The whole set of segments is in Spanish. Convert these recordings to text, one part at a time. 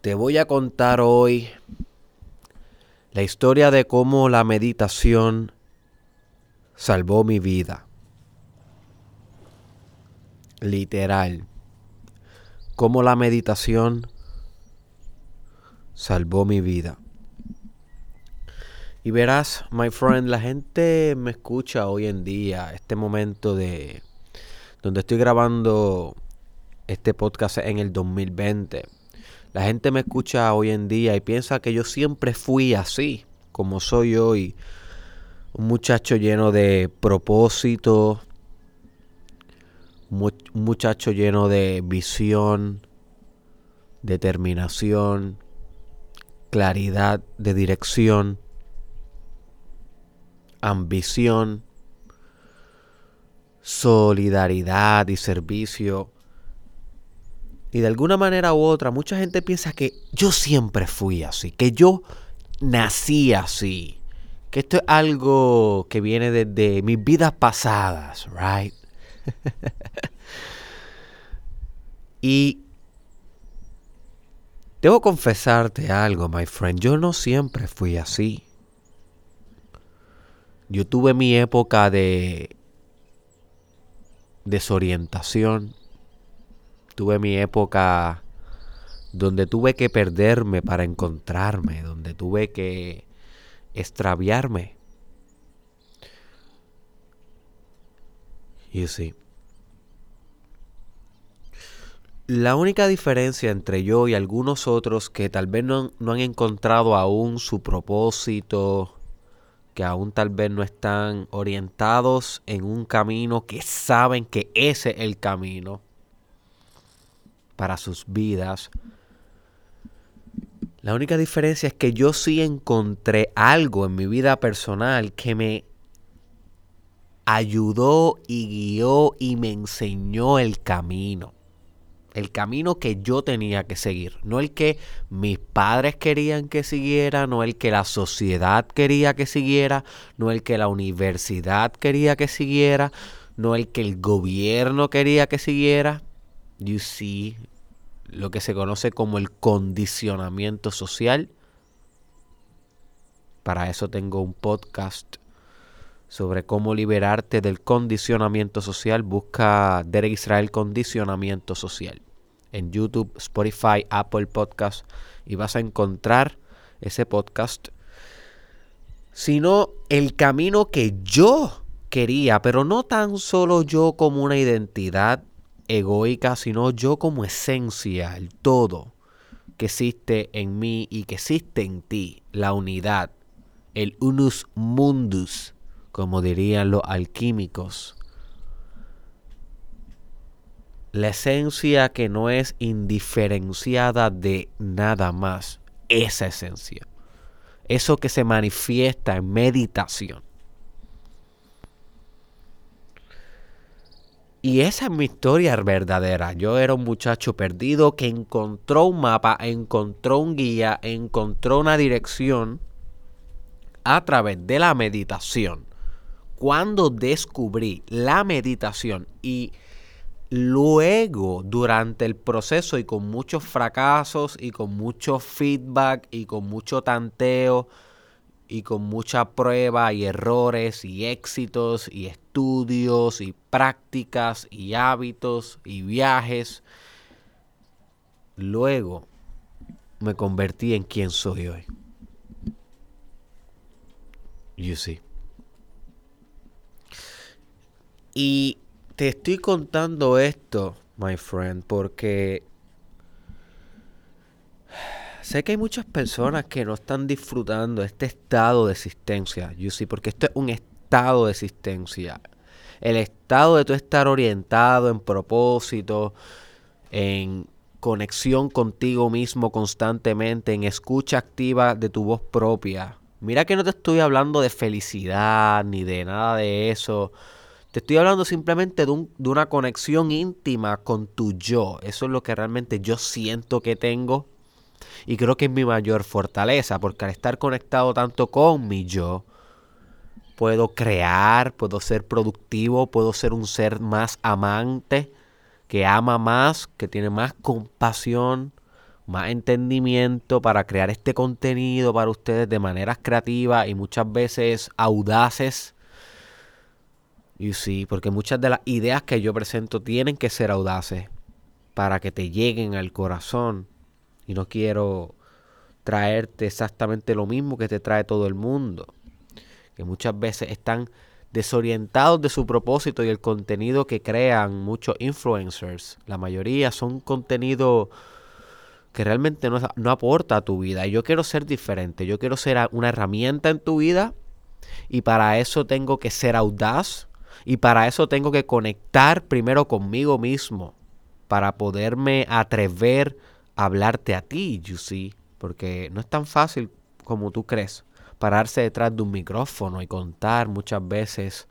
Te voy a contar hoy la historia de cómo la meditación salvó mi vida. Literal. Cómo la meditación salvó mi vida. Y verás, my friend, la gente me escucha hoy en día, este momento de donde estoy grabando este podcast en el 2020. La gente me escucha hoy en día y piensa que yo siempre fui así, como soy hoy. Un muchacho lleno de propósito, un muchacho lleno de visión, determinación, claridad de dirección, ambición, solidaridad y servicio. Y de alguna manera u otra, mucha gente piensa que yo siempre fui así, que yo nací así, que esto es algo que viene desde mis vidas pasadas, right? y debo confesarte algo, my friend, yo no siempre fui así. Yo tuve mi época de desorientación, tuve mi época donde tuve que perderme para encontrarme, donde tuve que extraviarme. Y sí. La única diferencia entre yo y algunos otros que tal vez no, no, han encontrado aún su propósito, que aún tal vez no están orientados en un camino que saben que ese es el camino, para sus vidas. La única diferencia es que yo sí encontré algo en mi vida personal que me ayudó y guió y me enseñó el camino. El camino que yo tenía que seguir. No el que mis padres querían que siguiera, no el que la sociedad quería que siguiera, no el que la universidad quería que siguiera, no el que el gobierno quería que siguiera. You see, lo que se conoce como el condicionamiento social. Para eso tengo un podcast sobre cómo liberarte del condicionamiento social. Busca Derek Israel Condicionamiento Social en YouTube, Spotify, Apple Podcast y vas a encontrar ese podcast. Sino el camino que yo quería, pero no tan solo yo como una identidad egoica, sino yo como esencia, el todo que existe en mí y que existe en ti, la unidad, el unus mundus, como dirían los alquímicos. La esencia que no es indiferenciada de nada más, esa esencia. Eso que se manifiesta en meditación. Y esa es mi historia verdadera. Yo era un muchacho perdido que encontró un mapa, encontró un guía, encontró una dirección a través de la meditación. Cuando descubrí la meditación y luego durante el proceso y con muchos fracasos y con mucho feedback y con mucho tanteo, y con mucha prueba y errores y éxitos y estudios y prácticas y hábitos y viajes, luego me convertí en quien soy hoy. You see. Y te estoy contando esto, my friend, porque Sé que hay muchas personas que no están disfrutando este estado de existencia, you porque esto es un estado de existencia. El estado de tú estar orientado en propósito, en conexión contigo mismo constantemente, en escucha activa de tu voz propia. Mira que no te estoy hablando de felicidad ni de nada de eso. Te estoy hablando simplemente de, de, una conexión íntima con tu yo. Eso es lo que realmente yo siento que tengo y creo que es mi mayor fortaleza, porque al estar conectado tanto con mi yo, puedo crear, puedo ser productivo, puedo ser un ser más amante, que ama más, que tiene más compasión, más entendimiento para crear este contenido para ustedes de maneras creativas y muchas veces audaces. Y sí, porque muchas de las ideas que yo presento tienen que ser audaces para que te lleguen al corazón. Y no quiero traerte exactamente lo mismo que te trae todo el mundo. Que muchas veces están desorientados de su propósito y el contenido que crean muchos influencers. La mayoría son contenido que realmente no, no, aporta a tu vida. Y yo quiero ser diferente. Yo quiero ser una herramienta en tu vida. Y para eso tengo que ser audaz. Y para eso tengo que conectar primero conmigo mismo. Para poderme atrever a hablarte a ti, you see. Porque no es tan fácil como tú crees pararse detrás de un micrófono y contar muchas veces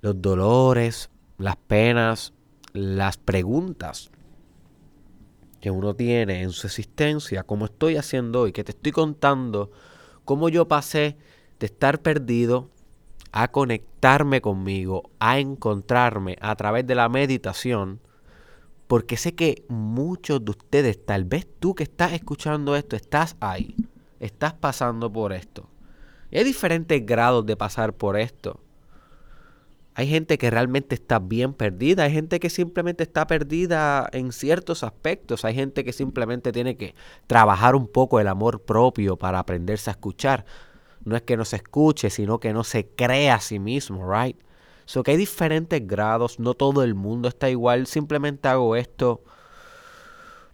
los dolores, las penas, las preguntas que uno tiene en su existencia, como estoy haciendo hoy, que te estoy contando cómo yo pasé de estar perdido a conectarme conmigo, a encontrarme a través de la meditación, porque sé que muchos de ustedes, tal vez tú que estás escuchando esto, estás ahí estás pasando por esto. Hay diferentes grados de pasar por esto. Hay gente que realmente está bien perdida, hay gente que simplemente está perdida en ciertos aspectos, hay gente que simplemente tiene que trabajar un poco el amor propio para aprenderse a escuchar. No es que no se escuche, sino que no se crea a sí mismo, right? So que hay diferentes grados, no todo el mundo está igual, simplemente hago esto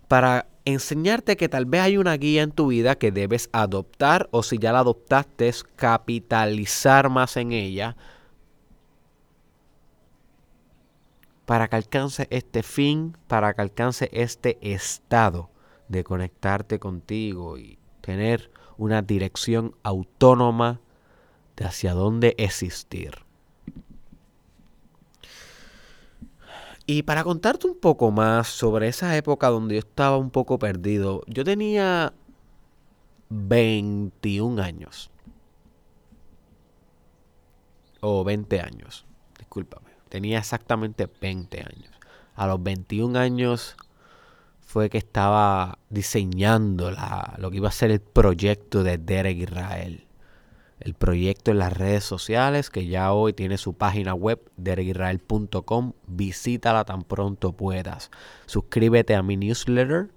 para enseñarte que tal vez hay una guía en tu vida que debes adoptar o si ya la adoptaste, capitalizar más en ella para que alcance este fin, para que alcance este estado de conectarte contigo y tener una dirección autónoma de hacia dónde existir. Y para contarte un poco más sobre esa época donde yo estaba un poco perdido, yo tenía 21 años. O 20 años, discúlpame. Tenía exactamente 20 años. A los 21 años fue que estaba diseñando la, lo que iba a ser el proyecto de Derek Israel el proyecto en las redes sociales, que ya hoy tiene su página web, dereguisrael.com. Visítala tan pronto puedas. Suscríbete a mi newsletter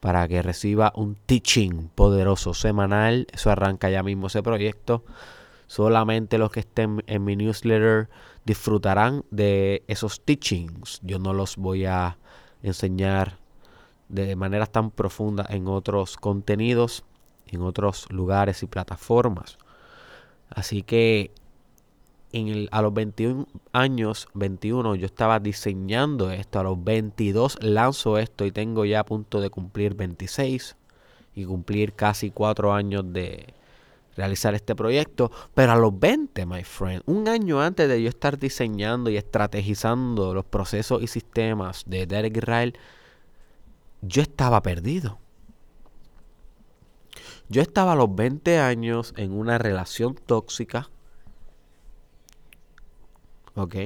para que reciba un teaching poderoso semanal. Eso arranca ya mismo ese proyecto. Solamente los que estén en mi newsletter disfrutarán de esos teachings. Yo no los voy a enseñar de manera tan profunda en otros contenidos, en otros lugares y plataformas. Así que en el, a los 21 años, 21, yo estaba diseñando esto. A los 22 lanzo esto y tengo ya a punto de cumplir 26 y cumplir casi 4 años de realizar este proyecto. Pero a los 20, my friend, un año antes de yo estar diseñando y estrategizando los procesos y sistemas de Derek Israel, yo estaba perdido. Yo estaba a los 20 años en una relación tóxica. ¿Ok?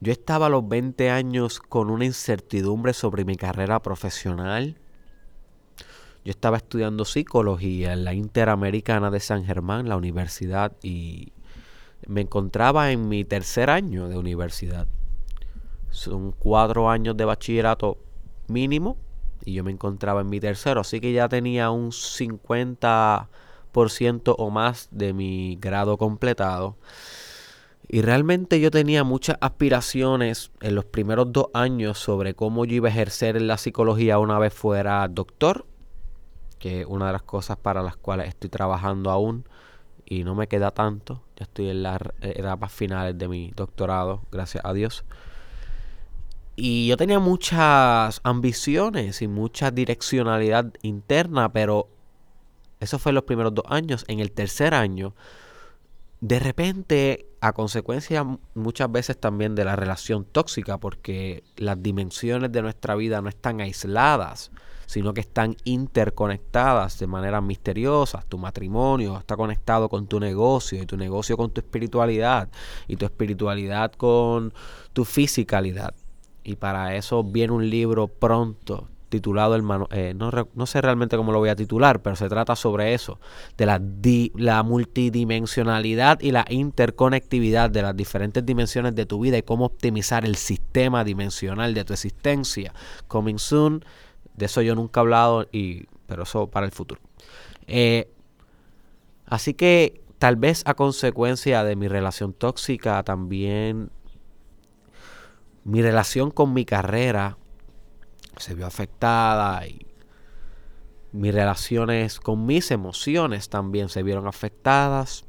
Yo estaba a los 20 años con una incertidumbre sobre mi carrera profesional. Yo estaba estudiando psicología en la Interamericana de San Germán, la universidad, y me encontraba en mi tercer año de universidad. Son cuatro años de bachillerato mínimo y yo me encontraba en mi tercero, así que ya tenía un 50% o más de mi grado completado. Y realmente yo tenía muchas aspiraciones en los primeros dos años sobre cómo yo iba a ejercer la psicología una vez fuera doctor, que es una de las cosas para las cuales estoy trabajando aún y no me queda tanto. Ya estoy en las etapas finales de mi doctorado, gracias a Dios. Y yo tenía muchas ambiciones y mucha direccionalidad interna, pero eso fue en los primeros dos años. En el tercer año, de repente a consecuencia muchas veces también de la relación tóxica, porque las dimensiones de nuestra vida no están aisladas, sino que están interconectadas de manera misteriosa. Tu matrimonio está conectado con tu negocio y tu negocio con tu espiritualidad y tu espiritualidad con tu fisicalidad. Y para eso viene un libro pronto titulado el eh, no, sé realmente cómo lo voy a titular, pero se trata sobre eso, de la, la multidimensionalidad y la interconectividad de las diferentes dimensiones de tu vida y cómo optimizar el sistema dimensional de tu existencia. Coming soon, de eso yo nunca he hablado, y, pero eso para el futuro. Eh, así que tal vez a consecuencia de mi relación tóxica, también mi relación con mi carrera se vio afectada y mis relaciones con mis emociones también se vieron afectadas.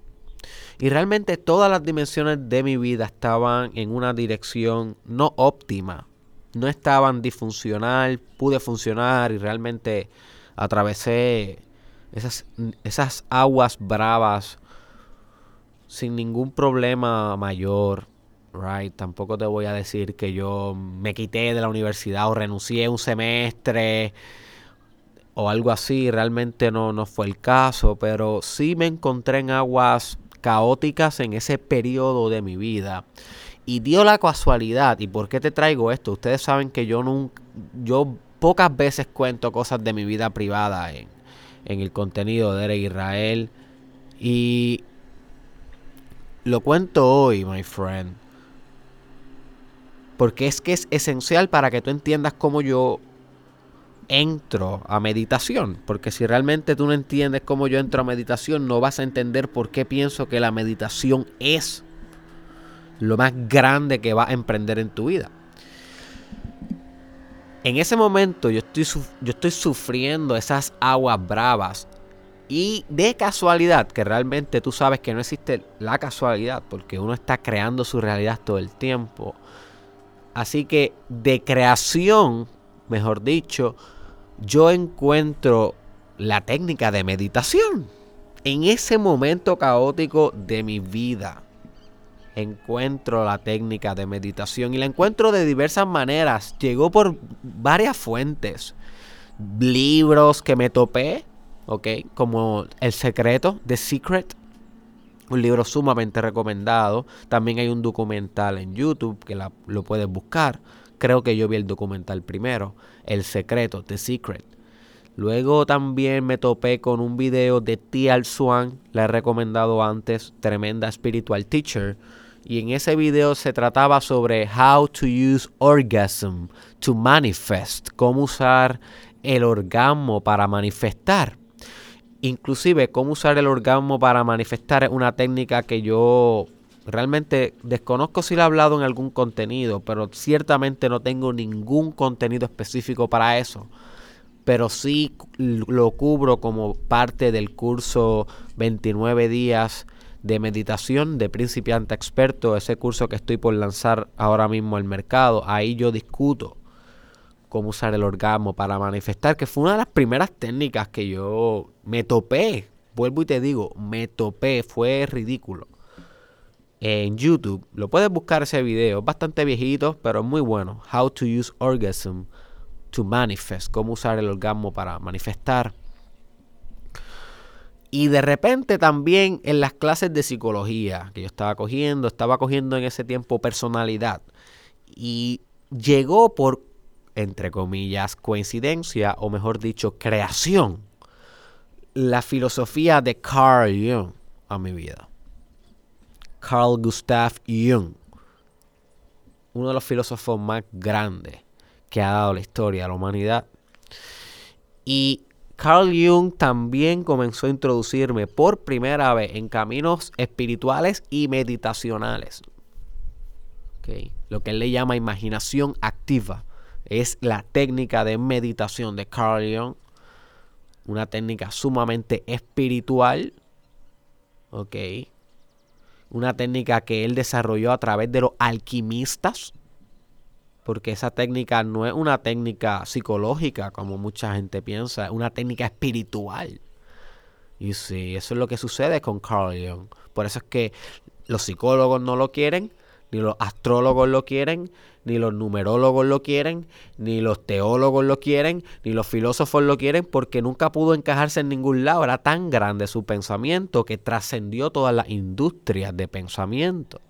Y realmente todas las dimensiones de mi vida estaban en una dirección no óptima. No estaban disfuncional, pude funcionar y realmente atravesé esas, esas aguas bravas sin ningún problema mayor. Right, tampoco te voy a decir que yo me quité de la universidad o renuncié un semestre o algo así, realmente no, no fue el caso, pero sí me encontré en aguas caóticas en ese periodo de mi vida. Y dio la casualidad, ¿y por qué te traigo esto? Ustedes saben que yo nunca, yo pocas veces cuento cosas de mi vida privada en, en el contenido de Eric Israel. Y lo cuento hoy, my friend porque es que es esencial para que tú entiendas cómo yo entro a meditación. Porque si realmente tú no entiendes cómo yo entro a meditación, no vas a entender por qué pienso que la meditación es lo más grande que vas a emprender en tu vida. En ese momento yo estoy, yo estoy sufriendo esas aguas bravas. Y de casualidad, que realmente tú sabes que no existe la casualidad, porque uno está creando su realidad todo el tiempo Así que de creación, mejor dicho, yo encuentro la técnica de meditación. En ese momento caótico de mi vida, encuentro la técnica de meditación y la encuentro de diversas maneras. Llegó por varias fuentes. Libros que me topé, ¿ok? Como El Secreto, The Secret, un libro sumamente recomendado. También hay un documental en YouTube que lo puedes buscar. Creo que yo vi el documental primero, El Secreto, The Secret. Luego también me topé con un video de Tial Swan, la he recomendado antes, tremenda spiritual teacher. Y en ese video se trataba sobre how to use orgasm to manifest, cómo usar el orgasmo para manifestar. Inclusive cómo usar el orgasmo para manifestar es una técnica que yo realmente desconozco si la he hablado en algún contenido, pero ciertamente no tengo ningún contenido específico para eso. Pero sí lo cubro como parte del curso 29 días de meditación de principiante experto, ese curso que estoy por lanzar ahora mismo al mercado. Ahí yo discuto cómo usar el orgasmo para manifestar, que fue una de las primeras técnicas que yo me topé. Vuelvo y te digo, me topé, fue ridículo. En YouTube, lo puedes buscar ese video, es bastante viejito, pero es muy bueno. How to use orgasm to manifest, cómo usar el orgasmo para manifestar. Y de repente también en las clases de psicología que yo estaba cogiendo, estaba cogiendo en ese tiempo personalidad. Y llegó por entre comillas, coincidencia, o mejor dicho, creación, la filosofía de Carl Jung a mi vida. Carl Gustav Jung, uno de los filósofos más grandes que ha dado la historia a la humanidad. Y Carl Jung también comenzó a introducirme por primera vez en caminos espirituales y meditacionales. Lo que él le llama imaginación activa es la técnica de meditación de Carl Jung, una técnica sumamente espiritual, ¿ok? Una técnica que él desarrolló a través de los alquimistas, porque esa técnica no es una técnica psicológica como mucha gente piensa, es una técnica espiritual. Y sí, eso es lo que sucede con Carl Jung. Por eso es que Los psicólogos no lo quieren, ni los astrólogos lo quieren, ni los numerólogos lo quieren, ni los teólogos lo quieren, ni los filósofos lo quieren, porque nunca pudo encajarse en ningún lado. Era tan grande su pensamiento que trascendió todas las industrias de pensamiento.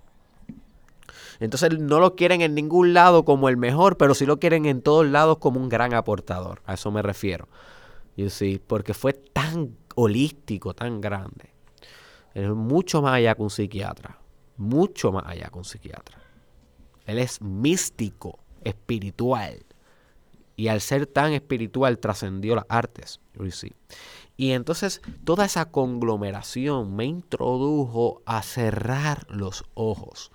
Entonces no lo quieren en ningún lado como el mejor, pero sí lo quieren en todos lados como un gran aportador. A eso me refiero. You see, porque fue tan holístico, tan grande. Es mucho más allá que un psiquiatra. Mucho más allá que un psiquiatra. Él es místico, espiritual. Y al ser tan espiritual trascendió las artes. Y entonces toda esa conglomeración me introdujo a cerrar los ojos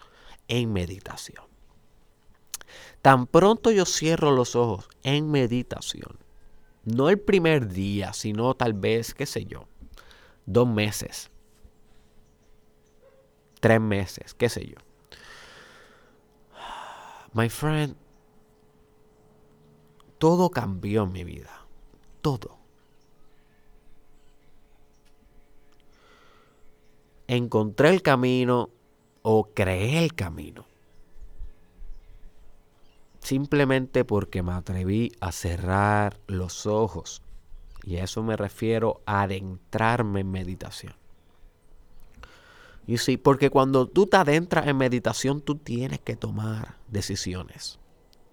en meditación. Tan pronto yo cierro los ojos en meditación, no el primer día, sino tal vez, qué sé yo, dos meses, tres meses, qué sé yo. My friend, todo cambió en mi vida. Todo. Encontré el camino o creé el camino. Simplemente porque me atreví a cerrar los ojos. Y a eso me refiero a adentrarme en meditación. Y sí, porque cuando tú te adentras en meditación, tú tienes que tomar decisiones.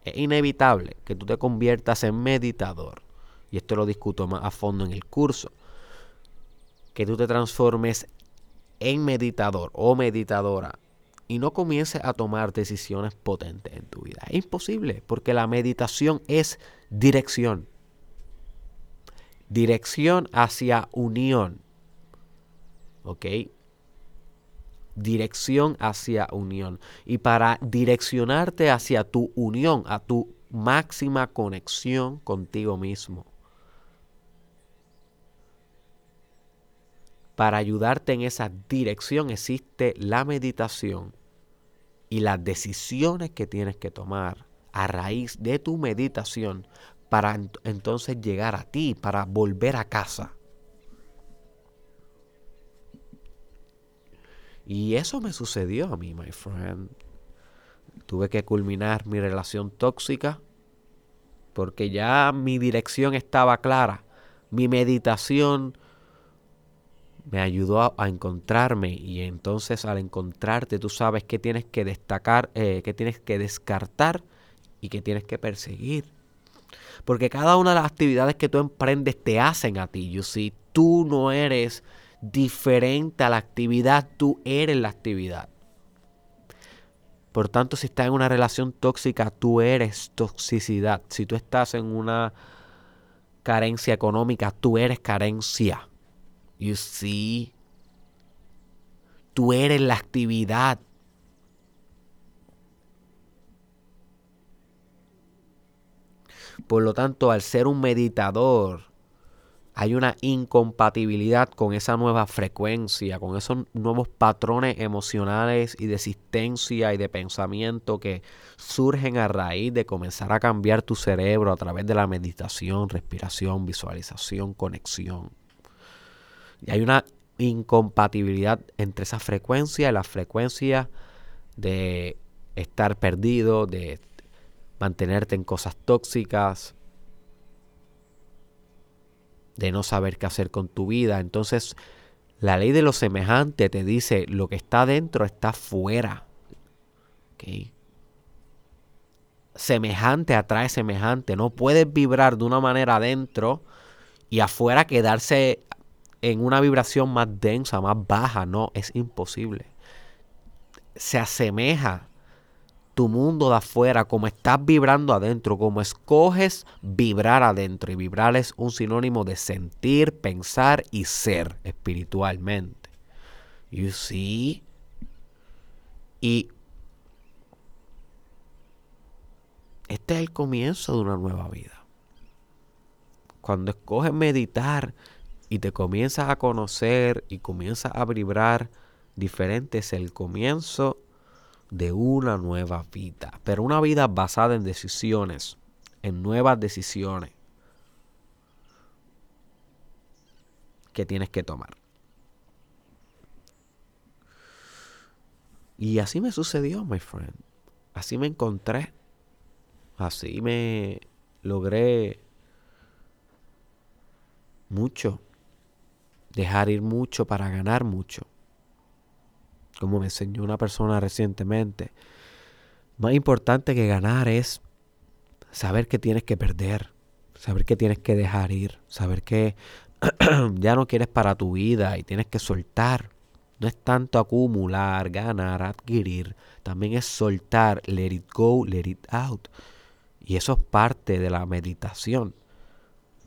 Es inevitable que tú te conviertas en meditador. Y esto lo discuto más a fondo en el curso. Que tú te transformes en meditador o meditadora y no comiences a tomar decisiones potentes en tu vida. Es imposible porque la meditación es dirección. Dirección hacia unión. ¿Ok? Dirección hacia unión. Y para direccionarte hacia tu unión, a tu máxima conexión contigo mismo Para ayudarte en esa dirección existe la meditación y las decisiones que tienes que tomar a raíz de tu meditación para entonces llegar a ti, para volver a casa. Y eso me sucedió a mí, my friend. Tuve que culminar mi relación tóxica porque ya mi dirección estaba clara. Mi meditación me ayudó a, encontrarme y entonces al encontrarte tú sabes que tienes que destacar, eh, que tienes que descartar y que tienes que perseguir. Porque cada una de las actividades que tú emprendes te hacen a ti. Yo si tú no eres diferente a la actividad, tú eres la actividad. Por tanto, si estás en una relación tóxica, tú eres toxicidad. Si tú estás en una carencia económica, tú eres carencia. You see? Tú eres la actividad. Por lo tanto, al ser un meditador, hay una incompatibilidad con esa nueva frecuencia, con esos nuevos patrones emocionales y de existencia y de pensamiento que surgen a raíz de comenzar a cambiar tu cerebro a través de la meditación, respiración, visualización, conexión. Y hay una incompatibilidad entre esa frecuencia y la frecuencia de estar perdido, de mantenerte en cosas tóxicas, de no saber qué hacer con tu vida. Entonces, la ley de lo semejante te dice, lo que está dentro está fuera. Semejante atrae semejante. No puedes vibrar de una manera adentro y afuera quedarse en una vibración más densa, más baja. No, es imposible. Se asemeja tu mundo de afuera, como estás vibrando adentro, como escoges vibrar adentro. Y vibrar es un sinónimo de sentir, pensar y ser espiritualmente. You see? Y este es el comienzo de una nueva vida. Cuando escoges meditar y te comienzas a conocer y comienzas a vibrar diferente, es el comienzo de una nueva vida. Pero una vida basada en decisiones, en nuevas decisiones que tienes que tomar. Y así me sucedió, my friend. Así me encontré. Así me logré mucho. Dejar ir mucho para ganar mucho. Como me enseñó una persona recientemente. Más importante que ganar es saber que tienes que perder. Saber que tienes que dejar ir. Saber que ya no quieres para tu vida y tienes que soltar. No es tanto acumular, ganar, adquirir. También es soltar, let it go, let it out. Y eso es parte de la meditación.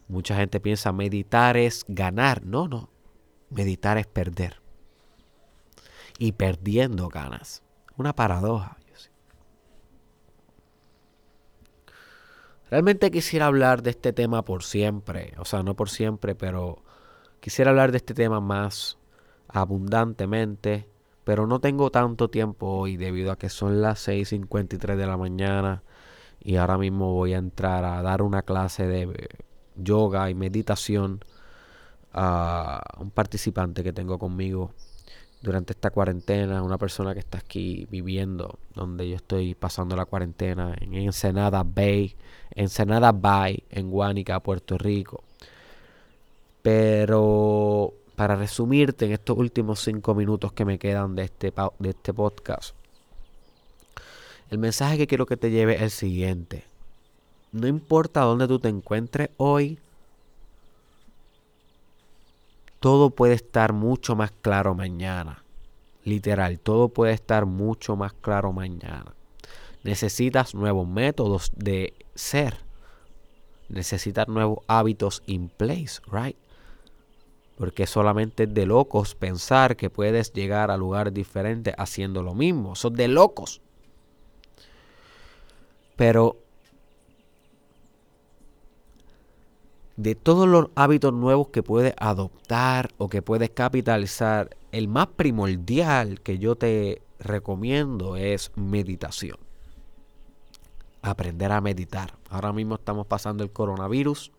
Mucha gente piensa meditar es ganar. No, no. Meditar es perder. Y perdiendo ganas. Una paradoja. Realmente quisiera hablar de este tema por siempre. O sea, no por siempre, pero quisiera hablar de este tema más abundantemente, pero no tengo tanto tiempo hoy debido a que son las 6.53 de la mañana y ahora mismo voy a entrar a dar una clase de yoga y meditación a un participante que tengo conmigo durante esta cuarentena, una persona que está aquí viviendo donde yo estoy pasando la cuarentena en Ensenada Bay, Ensenada Bay, en Guánica, Puerto Rico. Pero para resumirte en estos últimos cinco minutos que me quedan de este, de este podcast, el mensaje que quiero que te lleve es el siguiente. No importa dónde tú te encuentres hoy, todo puede estar mucho más claro mañana. Literal, todo puede estar mucho más claro mañana. Necesitas nuevos métodos de ser. Necesitas nuevos hábitos in place, right? Porque solamente es de locos pensar que puedes llegar a lugares diferentes haciendo lo mismo. Son de locos. Pero de todos los hábitos nuevos que puedes adoptar o que puedes capitalizar, el más primordial que yo te recomiendo es meditación. Aprender a meditar. Ahora mismo estamos pasando el coronavirus.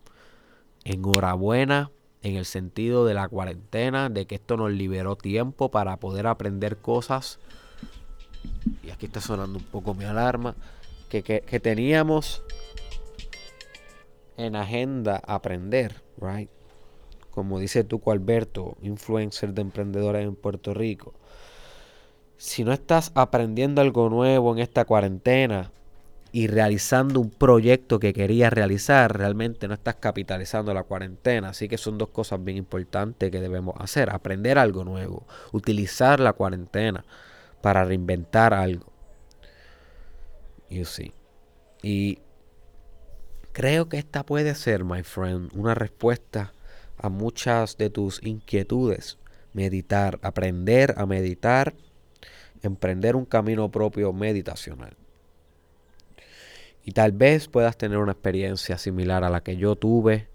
Enhorabuena en el sentido de la cuarentena, de que esto nos liberó tiempo para poder aprender cosas. Y aquí está sonando un poco mi alarma. Que, que, teníamos en agenda aprender, right? Como dice Tuco Alberto, influencer de emprendedores en Puerto Rico. Si no estás aprendiendo algo nuevo en esta cuarentena, y realizando un proyecto que querías realizar, realmente no estás capitalizando la cuarentena. Así que son dos cosas bien importantes que debemos hacer. Aprender algo nuevo, utilizar la cuarentena para reinventar algo. You see. Y creo que esta puede ser, my friend, una respuesta a muchas de tus inquietudes. Meditar, aprender a meditar, emprender un camino propio meditacional. Y tal vez puedas tener una experiencia similar a la que yo tuve,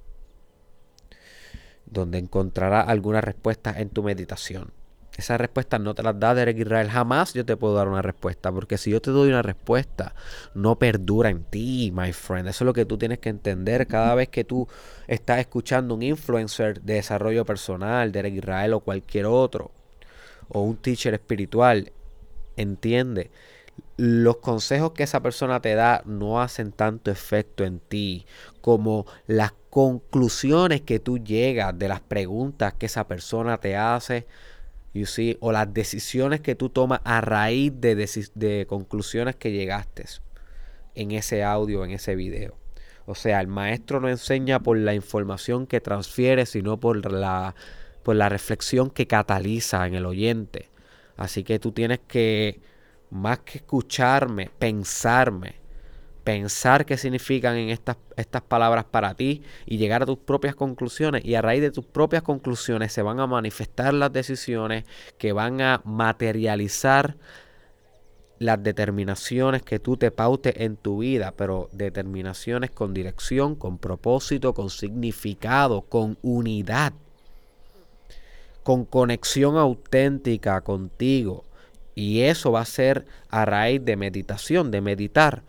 donde encontrarás alguna respuesta en tu meditación. Esa respuesta no te la da Derek Israel. Jamás yo te puedo dar una respuesta. Porque si yo te doy una respuesta, no perdura en ti, my friend. Eso es lo que tú tienes que entender cada vez que tú estás escuchando un influencer de desarrollo personal, Derek Israel o cualquier otro, o un teacher espiritual. Entiende los consejos que esa persona te da no hacen tanto efecto en ti como las conclusiones que tú llegas de las preguntas que esa persona te hace o las decisiones que tú tomas a raíz de, de conclusiones que llegaste en ese audio, en ese video. O sea, el maestro no enseña por la información que transfiere, sino por la, por la reflexión que cataliza en el oyente. Así que tú tienes que más que escucharme, pensarme, pensar qué significan en estas, estas palabras para ti y llegar a tus propias conclusiones. Y a raíz de tus propias conclusiones se van a manifestar las decisiones que van a materializar las determinaciones que tú te pautes en tu vida, pero determinaciones con dirección, con propósito, con significado, con unidad, con conexión auténtica contigo y eso va a ser a raíz de meditación, de meditar.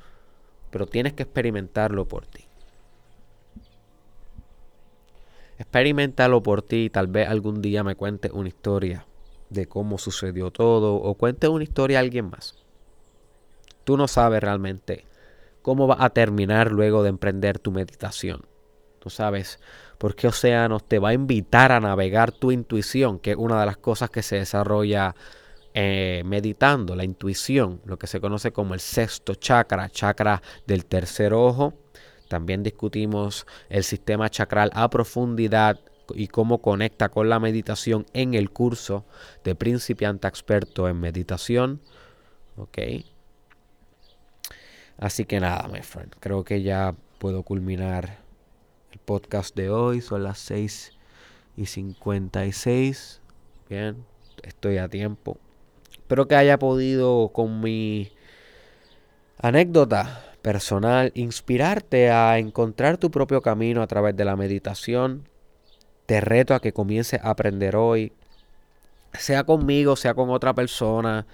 Pero tienes que experimentarlo por ti. Experimentalo por ti tal vez algún día me cuentes una historia de cómo sucedió todo o cuente una historia a alguien más. Tú no sabes realmente cómo va a terminar luego de emprender tu meditación. Tú sabes por qué Océanos te va a invitar a navegar tu intuición, que es una de las cosas que se desarrolla eh, meditando, la intuición, lo que se conoce como el sexto chakra, chakra del tercer ojo. También discutimos el sistema chakral a profundidad y cómo conecta con la meditación en el curso de principiante experto en meditación. Ok. Así que nada, my friend. Creo que ya puedo culminar el podcast de hoy. Son las 6 y 56. Bien, estoy a tiempo. Espero que haya podido con mi anécdota personal inspirarte a encontrar tu propio camino a través de la meditación te reto a que comiences a aprender hoy, sea conmigo, sea con otra persona,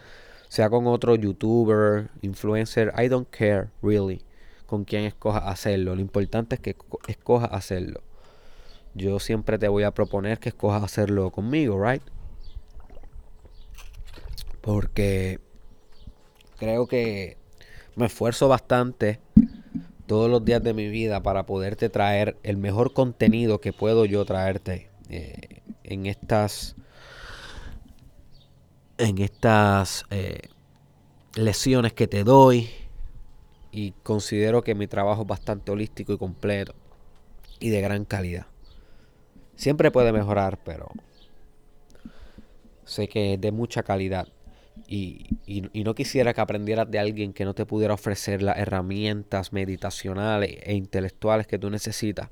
sea con otro youtuber, influencer, I don't care really con quién escojas hacerlo. Lo importante es que escojas hacerlo. Yo siempre te voy a proponer que escojas hacerlo conmigo, right? Porque creo que me esfuerzo bastante todos los días de mi vida para poderte traer el mejor contenido que puedo yo traerte eh, en estas en estas eh, lesiones que te doy y considero que mi trabajo es bastante holístico y completo y de gran calidad. Siempre puede mejorar, pero sé que es de mucha calidad. Y, no quisiera que aprendieras de alguien que no te pudiera ofrecer las herramientas meditacionales e intelectuales que tú necesitas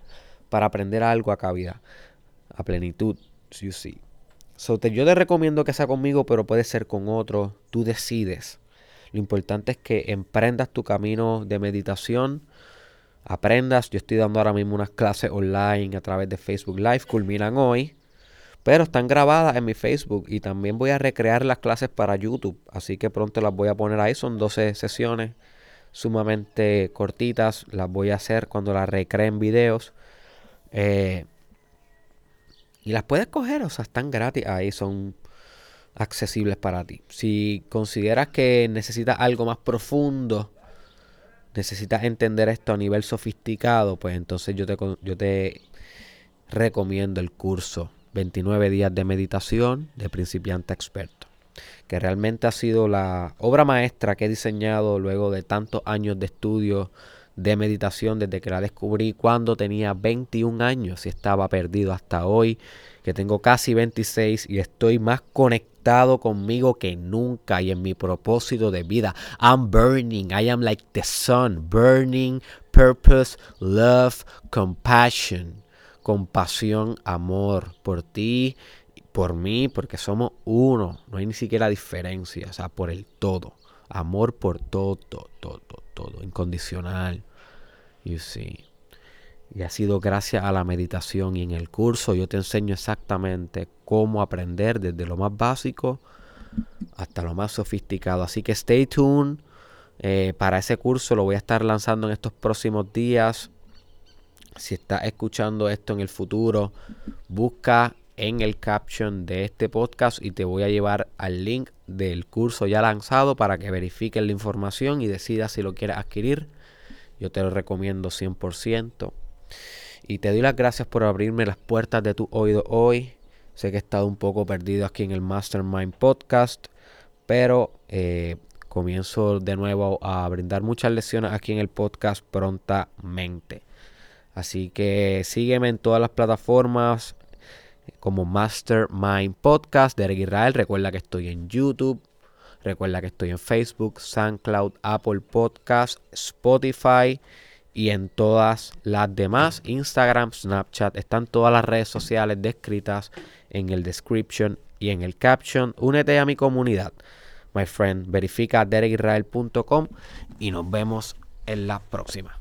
para aprender algo a cavidad, a plenitud, you see. So, yo te recomiendo que sea conmigo, pero puede ser con otro. Tú decides. Lo importante es que emprendas tu camino de meditación, aprendas. Yo estoy dando ahora mismo unas clases online a través de Facebook Live, culminan hoy. Pero están grabadas en mi Facebook y también voy a recrear las clases para YouTube. Así que pronto las voy a poner ahí. Son 12 sesiones sumamente cortitas. Las voy a hacer cuando las recreen videos. Eh, y las puedes coger, o sea, están gratis ahí. Son accesibles para ti. Si consideras que necesitas algo más profundo, necesitas entender esto a nivel sofisticado, pues entonces yo te, yo te recomiendo el curso 29 días de meditación de principiante experto, que realmente ha sido la obra maestra que he diseñado luego de tantos años de estudio de meditación desde que la descubrí cuando tenía 21 años y estaba perdido hasta hoy, que tengo casi 26 y estoy más conectado conmigo que nunca y en mi propósito de vida. I'm burning, I am like the sun, burning, purpose, love, compassion compasión, amor por ti, por mí, porque somos uno. No hay ni siquiera diferencia, o sea, por el todo. Amor por todo, todo, todo, todo, incondicional. You see. Y ha sido gracias a la meditación y en el curso yo te enseño exactamente cómo aprender desde lo más básico hasta lo más sofisticado. Así que stay tuned eh, para ese curso. Lo voy a estar lanzando en estos próximos días. Si estás escuchando esto en el futuro, busca en el caption de este podcast y te voy a llevar al link del curso ya lanzado para que verifiques la información y decidas si lo quieres adquirir. Yo te lo recomiendo 100%. Y te doy las gracias por abrirme las puertas de tu oído hoy. Sé que he estado un poco perdido aquí en el Mastermind Podcast, pero eh, comienzo de nuevo a brindar muchas lecciones aquí en el podcast prontamente. Así que sígueme en todas las plataformas como Mastermind Podcast de Eric Israel. Recuerda que estoy en YouTube. Recuerda que estoy en Facebook, SoundCloud, Apple Podcast, Spotify y en todas las demás, Instagram, Snapchat. Están todas las redes sociales descritas en el description y en el caption. Únete a mi comunidad, my friend. Verifica derekisrael.com y nos vemos en la próxima.